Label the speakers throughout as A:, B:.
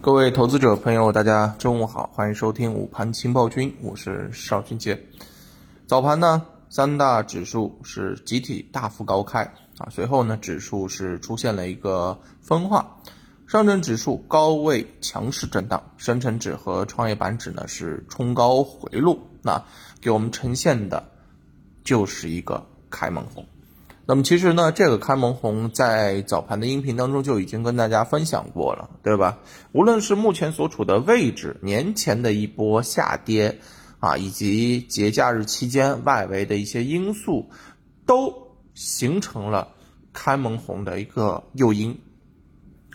A: 各位投资者朋友，大家中午好，欢迎收听午盘情报君，我是邵军杰。早盘呢，三大指数是集体大幅高开啊，随后呢，指数是出现了一个分化，上证指数高位强势震荡，深成指和创业板指呢是冲高回落，那给我们呈现的就是一个开门红。那么其实呢，这个开门红在早盘的音频当中就已经跟大家分享过了，对吧？无论是目前所处的位置，年前的一波下跌，啊，以及节假日期间外围的一些因素，都形成了开门红的一个诱因。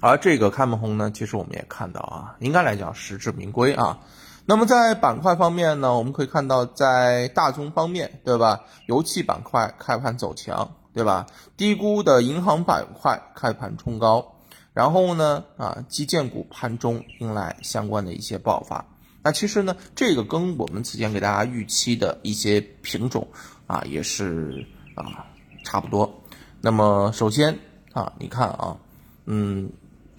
A: 而这个开门红呢，其实我们也看到啊，应该来讲实至名归啊。那么在板块方面呢，我们可以看到在大宗方面，对吧？油气板块开盘走强。对吧？低估的银行板块开盘冲高，然后呢，啊，基建股盘中迎来相关的一些爆发。那其实呢，这个跟我们此前给大家预期的一些品种啊，也是啊差不多。那么首先啊，你看啊，嗯，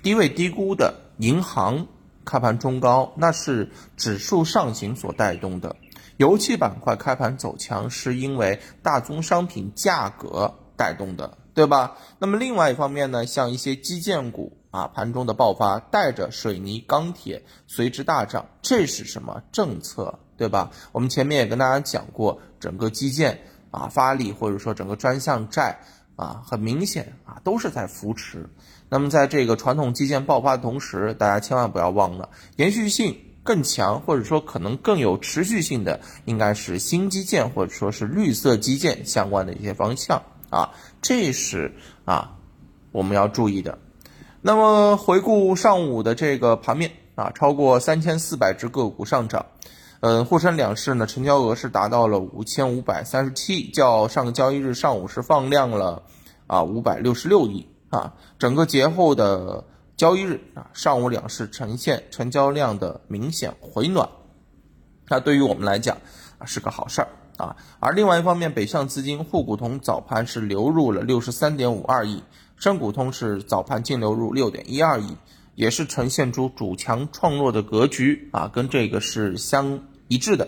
A: 低位低估的银行开盘冲高，那是指数上行所带动的。油气板块开盘走强，是因为大宗商品价格。带动的，对吧？那么另外一方面呢，像一些基建股啊，盘中的爆发，带着水泥、钢铁随之大涨，这是什么政策，对吧？我们前面也跟大家讲过，整个基建啊发力，或者说整个专项债啊，很明显啊都是在扶持。那么在这个传统基建爆发的同时，大家千万不要忘了，延续性更强，或者说可能更有持续性的，应该是新基建或者说是绿色基建相关的一些方向。啊，这是啊，我们要注意的。那么回顾上午的这个盘面啊，超过三千四百只个股上涨，嗯，沪深两市呢成交额是达到了五千五百三十七，较上个交易日上午是放量了啊五百六十六亿啊。整个节后的交易日啊，上午两市呈现成交量的明显回暖，那对于我们来讲啊是个好事儿。啊，而另外一方面，北向资金沪股通早盘是流入了六十三点五二亿，深股通是早盘净流入六点一二亿，也是呈现出主强创弱的格局啊，跟这个是相一致的。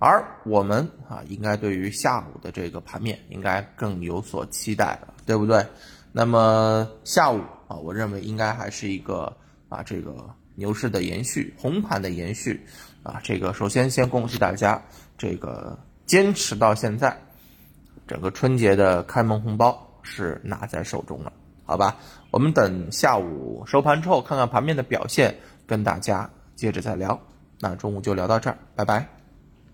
A: 而我们啊，应该对于下午的这个盘面应该更有所期待了，对不对？那么下午啊，我认为应该还是一个啊这个牛市的延续，红盘的延续啊。这个首先先恭喜大家这个。坚持到现在，整个春节的开门红包是拿在手中了，好吧？我们等下午收盘之后，看看盘面的表现，跟大家接着再聊。那中午就聊到这儿，拜拜。